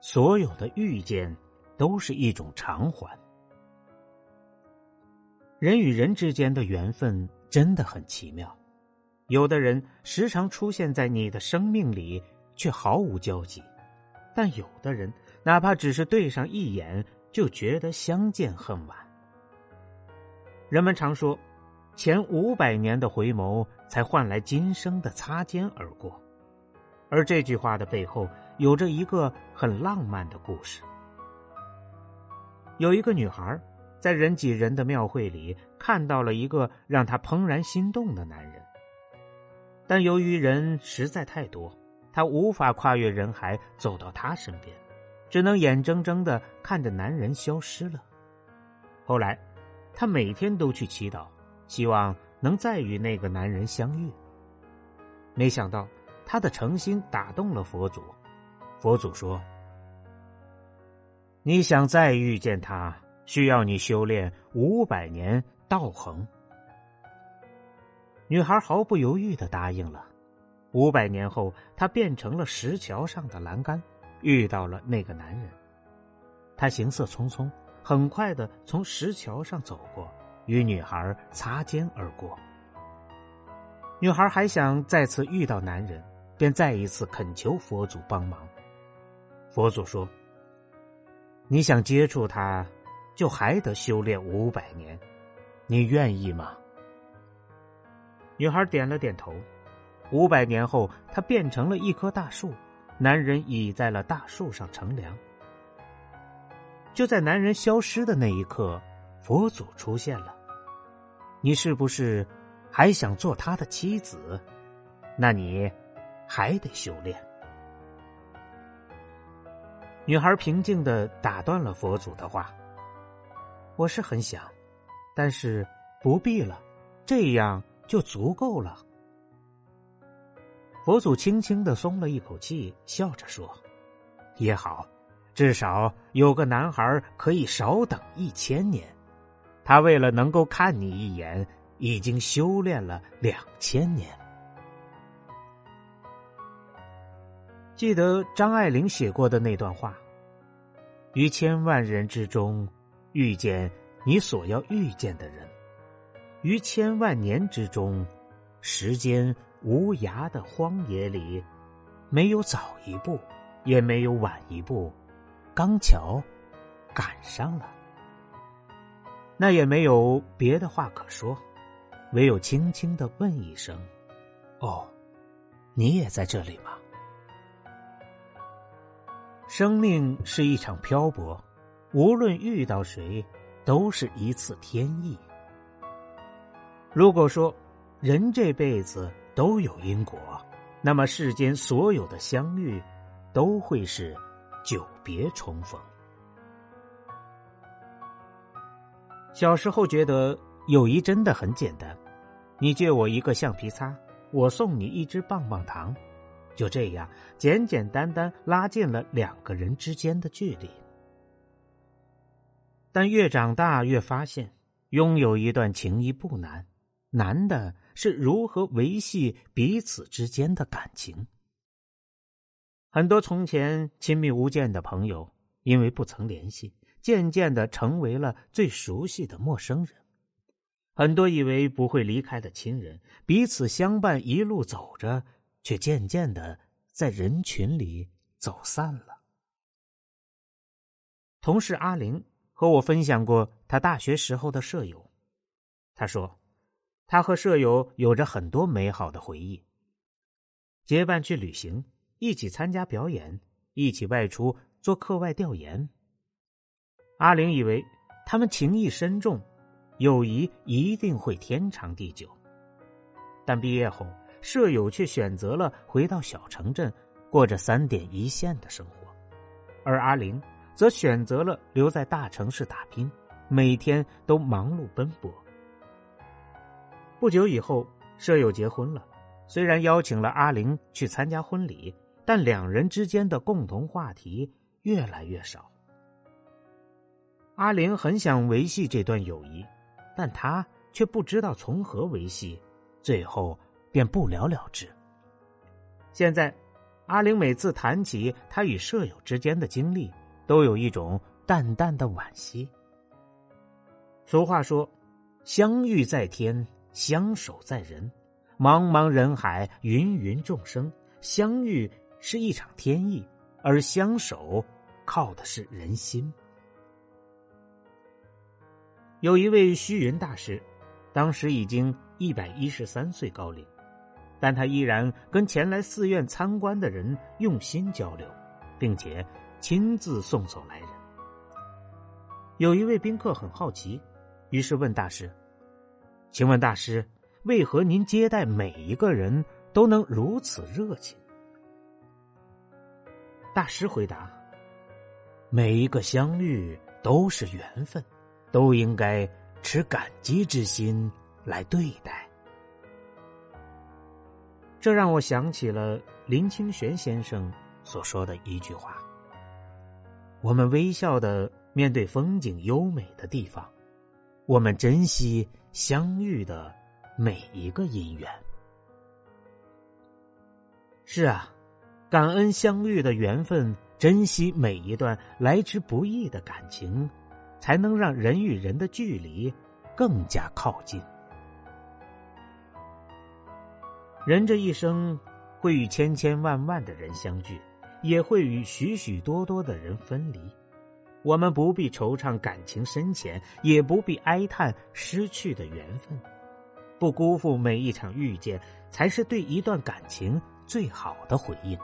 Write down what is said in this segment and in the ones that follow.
所有的遇见，都是一种偿还。人与人之间的缘分真的很奇妙，有的人时常出现在你的生命里，却毫无交集；但有的人，哪怕只是对上一眼，就觉得相见恨晚。人们常说，前五百年的回眸，才换来今生的擦肩而过。而这句话的背后，有着一个很浪漫的故事。有一个女孩，在人挤人的庙会里看到了一个让她怦然心动的男人，但由于人实在太多，她无法跨越人海走到他身边，只能眼睁睁的看着男人消失了。后来，她每天都去祈祷，希望能再与那个男人相遇。没想到。他的诚心打动了佛祖，佛祖说：“你想再遇见他，需要你修炼五百年道行。”女孩毫不犹豫的答应了。五百年后，她变成了石桥上的栏杆，遇到了那个男人。他行色匆匆，很快的从石桥上走过，与女孩擦肩而过。女孩还想再次遇到男人。便再一次恳求佛祖帮忙。佛祖说：“你想接触他，就还得修炼五百年，你愿意吗？”女孩点了点头。五百年后，她变成了一棵大树，男人倚在了大树上乘凉。就在男人消失的那一刻，佛祖出现了。你是不是还想做他的妻子？那你？还得修炼。女孩平静的打断了佛祖的话：“我是很想，但是不必了，这样就足够了。”佛祖轻轻的松了一口气，笑着说：“也好，至少有个男孩可以少等一千年。他为了能够看你一眼，已经修炼了两千年。”记得张爱玲写过的那段话：“于千万人之中，遇见你所要遇见的人；于千万年之中，时间无涯的荒野里，没有早一步，也没有晚一步，刚巧赶上了。那也没有别的话可说，唯有轻轻的问一声：‘哦，你也在这里吗？’”生命是一场漂泊，无论遇到谁，都是一次天意。如果说人这辈子都有因果，那么世间所有的相遇，都会是久别重逢。小时候觉得友谊真的很简单，你借我一个橡皮擦，我送你一支棒棒糖。就这样，简简单单拉近了两个人之间的距离。但越长大，越发现拥有一段情谊不难，难的是如何维系彼此之间的感情。很多从前亲密无间的朋友，因为不曾联系，渐渐的成为了最熟悉的陌生人。很多以为不会离开的亲人，彼此相伴一路走着。却渐渐的在人群里走散了。同事阿玲和我分享过他大学时候的舍友，他说，他和舍友有着很多美好的回忆，结伴去旅行，一起参加表演，一起外出做课外调研。阿玲以为他们情谊深重，友谊一定会天长地久，但毕业后。舍友却选择了回到小城镇，过着三点一线的生活，而阿玲则选择了留在大城市打拼，每天都忙碌奔波。不久以后，舍友结婚了，虽然邀请了阿玲去参加婚礼，但两人之间的共同话题越来越少。阿玲很想维系这段友谊，但她却不知道从何维系，最后便不了了之。现在，阿玲每次谈起她与舍友之间的经历，都有一种淡淡的惋惜。俗话说：“相遇在天，相守在人。茫茫人海，芸芸众生，相遇是一场天意，而相守靠的是人心。”有一位虚云大师，当时已经一百一十三岁高龄，但他依然跟前来寺院参观的人用心交流，并且亲自送走来人。有一位宾客很好奇，于是问大师：“请问大师，为何您接待每一个人都能如此热情？”大师回答：“每一个相遇都是缘分。”都应该持感激之心来对待。这让我想起了林清玄先生所说的一句话：“我们微笑的面对风景优美的地方，我们珍惜相遇的每一个因缘。”是啊，感恩相遇的缘分，珍惜每一段来之不易的感情。才能让人与人的距离更加靠近。人这一生会与千千万万的人相聚，也会与许许多多的人分离。我们不必惆怅感情深浅，也不必哀叹失去的缘分。不辜负每一场遇见，才是对一段感情最好的回应。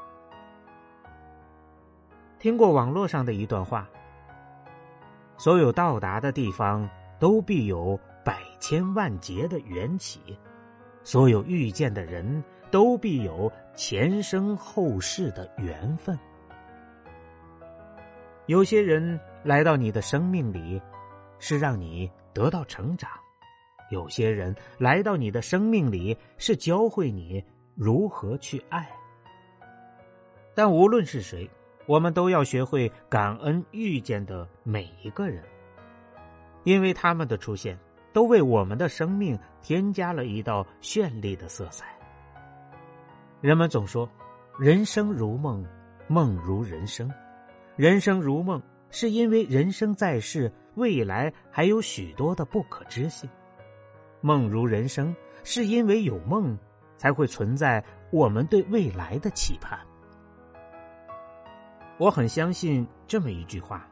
听过网络上的一段话。所有到达的地方，都必有百千万劫的缘起；所有遇见的人，都必有前生后世的缘分。有些人来到你的生命里，是让你得到成长；有些人来到你的生命里，是教会你如何去爱。但无论是谁。我们都要学会感恩遇见的每一个人，因为他们的出现，都为我们的生命添加了一道绚丽的色彩。人们总说，人生如梦，梦如人生。人生如梦，是因为人生在世，未来还有许多的不可知性；梦如人生，是因为有梦，才会存在我们对未来的期盼。我很相信这么一句话：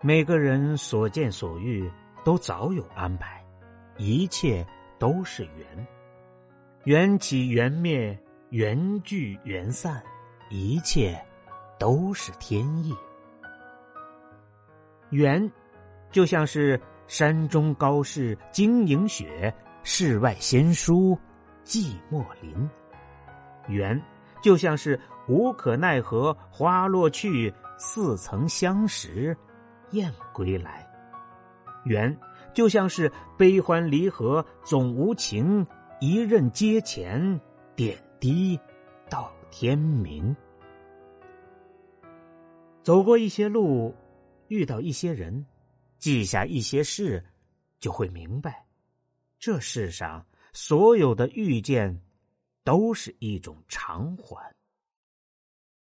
每个人所见所遇都早有安排，一切都是缘。缘起缘灭，缘聚缘散，一切都是天意。缘，就像是山中高士晶莹雪，世外仙姝寂寞林。缘。就像是无可奈何花落去，似曾相识燕归来。缘就像是悲欢离合总无情，一任阶前点滴到天明。走过一些路，遇到一些人，记下一些事，就会明白，这世上所有的遇见。都是一种偿还。